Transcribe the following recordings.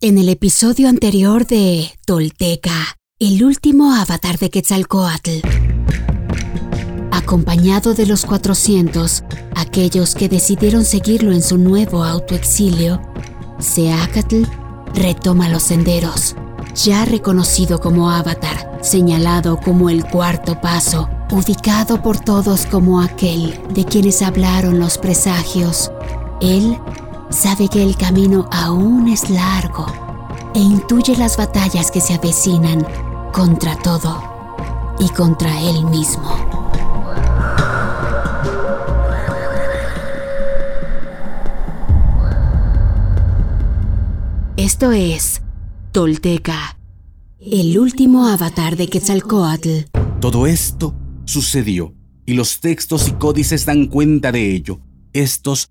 En el episodio anterior de Tolteca, el último avatar de Quetzalcoatl. Acompañado de los 400, aquellos que decidieron seguirlo en su nuevo autoexilio, Seacatl retoma los senderos, ya reconocido como avatar, señalado como el cuarto paso, ubicado por todos como aquel de quienes hablaron los presagios. Él sabe que el camino aún es largo e intuye las batallas que se avecinan contra todo y contra él mismo. Esto es Tolteca, el último avatar de Quetzalcoatl. Todo esto sucedió y los textos y códices dan cuenta de ello. Estos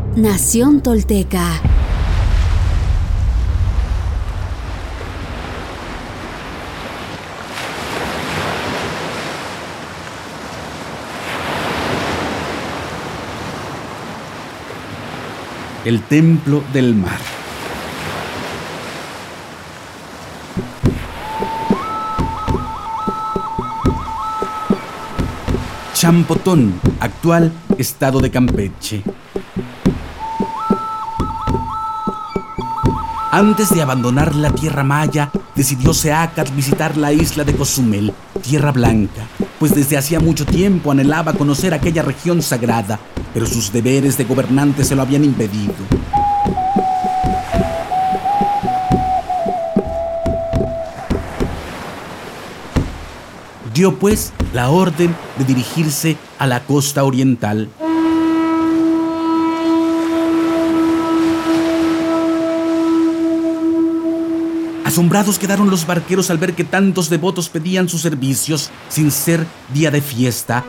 Nación Tolteca. El templo del mar. Champotón, actual estado de Campeche. Antes de abandonar la tierra maya, decidió Seacat visitar la isla de Cozumel, tierra blanca, pues desde hacía mucho tiempo anhelaba conocer aquella región sagrada, pero sus deberes de gobernante se lo habían impedido. Dio pues la orden de dirigirse a la costa oriental. Asombrados quedaron los barqueros al ver que tantos devotos pedían sus servicios sin ser día de fiesta.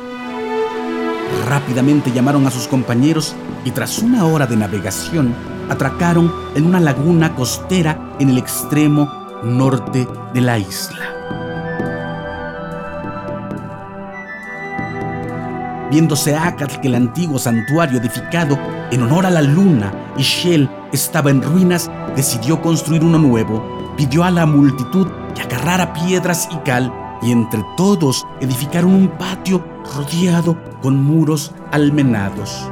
Rápidamente llamaron a sus compañeros y tras una hora de navegación atracaron en una laguna costera en el extremo norte de la isla. Viéndose Acat que el antiguo santuario edificado en honor a la luna y Shell estaba en ruinas, decidió construir uno nuevo. Pidió a la multitud que agarrara piedras y cal y entre todos edificaron un patio rodeado con muros almenados.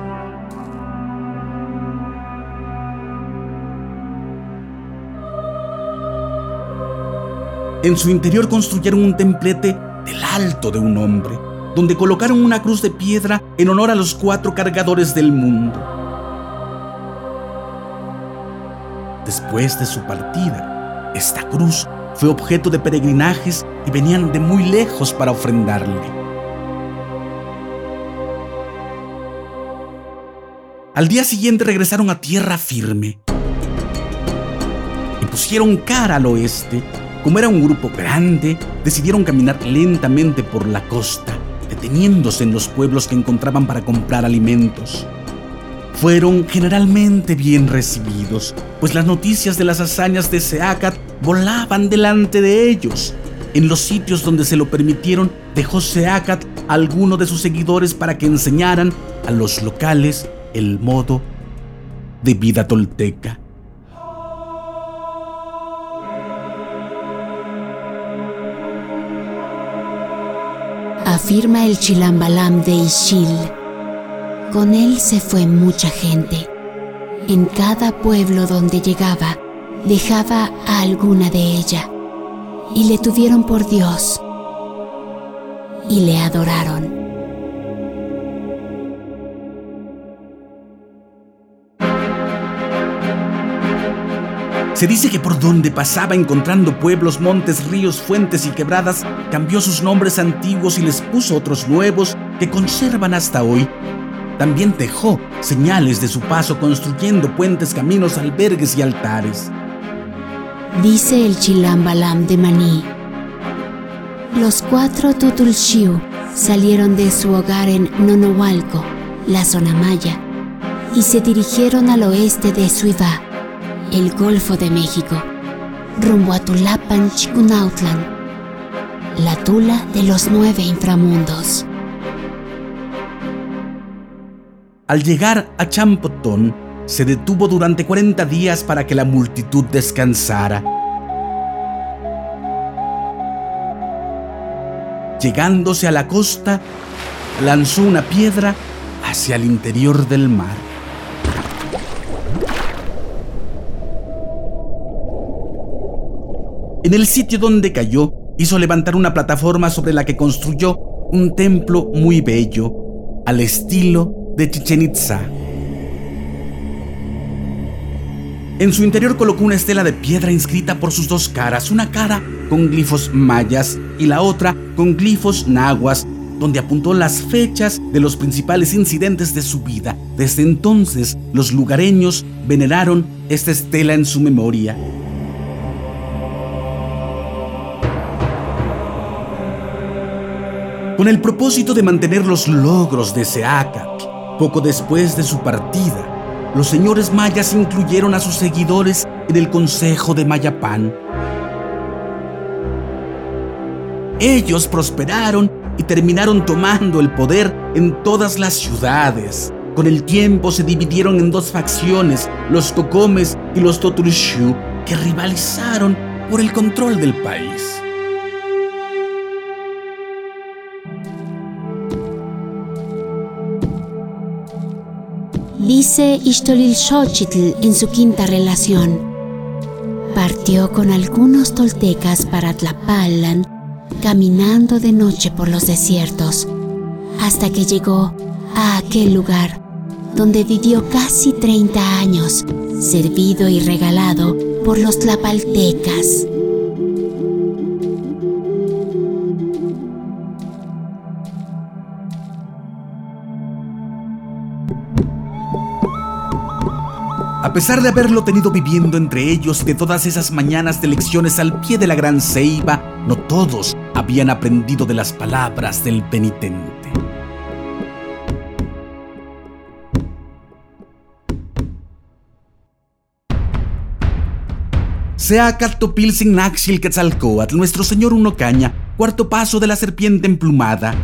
En su interior construyeron un templete del alto de un hombre donde colocaron una cruz de piedra en honor a los cuatro cargadores del mundo. Después de su partida, esta cruz fue objeto de peregrinajes y venían de muy lejos para ofrendarle. Al día siguiente regresaron a tierra firme y pusieron cara al oeste. Como era un grupo grande, decidieron caminar lentamente por la costa deteniéndose en los pueblos que encontraban para comprar alimentos. Fueron generalmente bien recibidos, pues las noticias de las hazañas de Seacat volaban delante de ellos. En los sitios donde se lo permitieron, dejó Seacat a alguno de sus seguidores para que enseñaran a los locales el modo de vida tolteca. afirma el Chilambalam de Ishil. Con él se fue mucha gente. En cada pueblo donde llegaba, dejaba a alguna de ella y le tuvieron por Dios y le adoraron. Se dice que por donde pasaba encontrando pueblos, montes, ríos, fuentes y quebradas, cambió sus nombres antiguos y les puso otros nuevos que conservan hasta hoy. También dejó señales de su paso construyendo puentes, caminos, albergues y altares. Dice el Chilambalam de Maní. Los cuatro Tutulshiu salieron de su hogar en Nonohualco, la zona maya, y se dirigieron al oeste de Suivá el Golfo de México, rumbo a Tulapan, Chicunautlan, la tula de los nueve inframundos. Al llegar a Champotón, se detuvo durante 40 días para que la multitud descansara. Llegándose a la costa, lanzó una piedra hacia el interior del mar. En el sitio donde cayó, hizo levantar una plataforma sobre la que construyó un templo muy bello, al estilo de Chichen Itza. En su interior colocó una estela de piedra inscrita por sus dos caras, una cara con glifos mayas y la otra con glifos nahuas, donde apuntó las fechas de los principales incidentes de su vida. Desde entonces, los lugareños veneraron esta estela en su memoria. con el propósito de mantener los logros de Seacat. Poco después de su partida, los señores mayas incluyeron a sus seguidores en el Consejo de Mayapán. Ellos prosperaron y terminaron tomando el poder en todas las ciudades. Con el tiempo se dividieron en dos facciones, los Cocomes y los Toturshu, que rivalizaron por el control del país. Dice Xochitl en su quinta relación. Partió con algunos toltecas para Tlapalan, caminando de noche por los desiertos, hasta que llegó a aquel lugar donde vivió casi 30 años, servido y regalado por los tlapaltecas. Pesar de haberlo tenido viviendo entre ellos de todas esas mañanas de lecciones al pie de la gran ceiba, no todos habían aprendido de las palabras del penitente. Sea Pilsin Naxil Quetzalcoatl, nuestro señor Uno Caña, cuarto paso de la serpiente emplumada.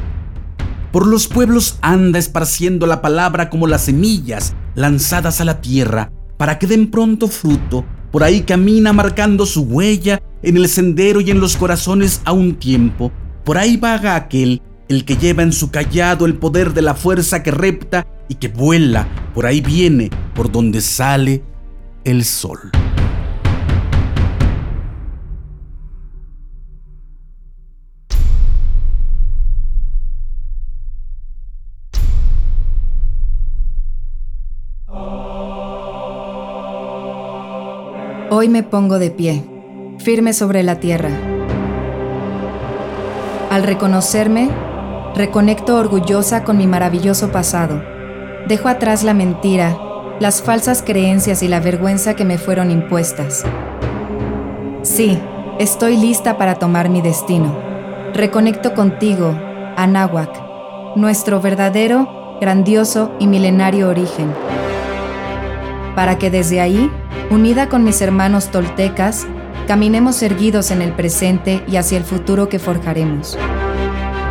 Por los pueblos anda esparciendo la palabra como las semillas lanzadas a la tierra para que den pronto fruto. Por ahí camina marcando su huella en el sendero y en los corazones a un tiempo. Por ahí vaga aquel, el que lleva en su callado el poder de la fuerza que repta y que vuela. Por ahí viene, por donde sale el sol. Hoy me pongo de pie, firme sobre la tierra. Al reconocerme, reconecto orgullosa con mi maravilloso pasado. Dejo atrás la mentira, las falsas creencias y la vergüenza que me fueron impuestas. Sí, estoy lista para tomar mi destino. Reconecto contigo, Anáhuac, nuestro verdadero, grandioso y milenario origen. Para que desde ahí Unida con mis hermanos toltecas, caminemos erguidos en el presente y hacia el futuro que forjaremos.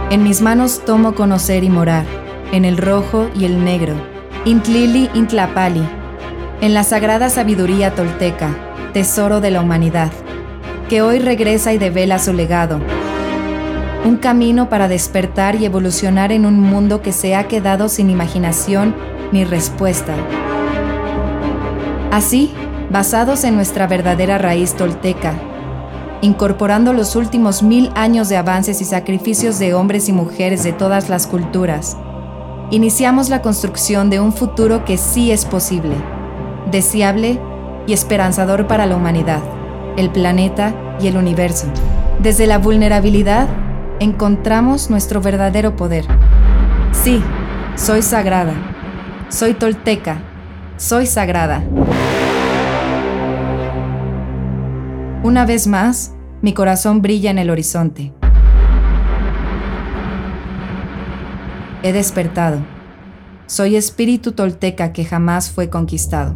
En mis manos tomo conocer y morar, en el rojo y el negro, Intlili Intlapali, en la sagrada sabiduría tolteca, tesoro de la humanidad, que hoy regresa y devela su legado. Un camino para despertar y evolucionar en un mundo que se ha quedado sin imaginación ni respuesta. Así, basados en nuestra verdadera raíz tolteca, incorporando los últimos mil años de avances y sacrificios de hombres y mujeres de todas las culturas. Iniciamos la construcción de un futuro que sí es posible, deseable y esperanzador para la humanidad, el planeta y el universo. Desde la vulnerabilidad, encontramos nuestro verdadero poder. Sí, soy sagrada. Soy tolteca. Soy sagrada. Una vez más, mi corazón brilla en el horizonte. He despertado. Soy espíritu tolteca que jamás fue conquistado.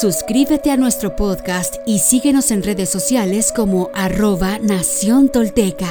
Suscríbete a nuestro podcast y síguenos en redes sociales como arroba Nación Tolteca.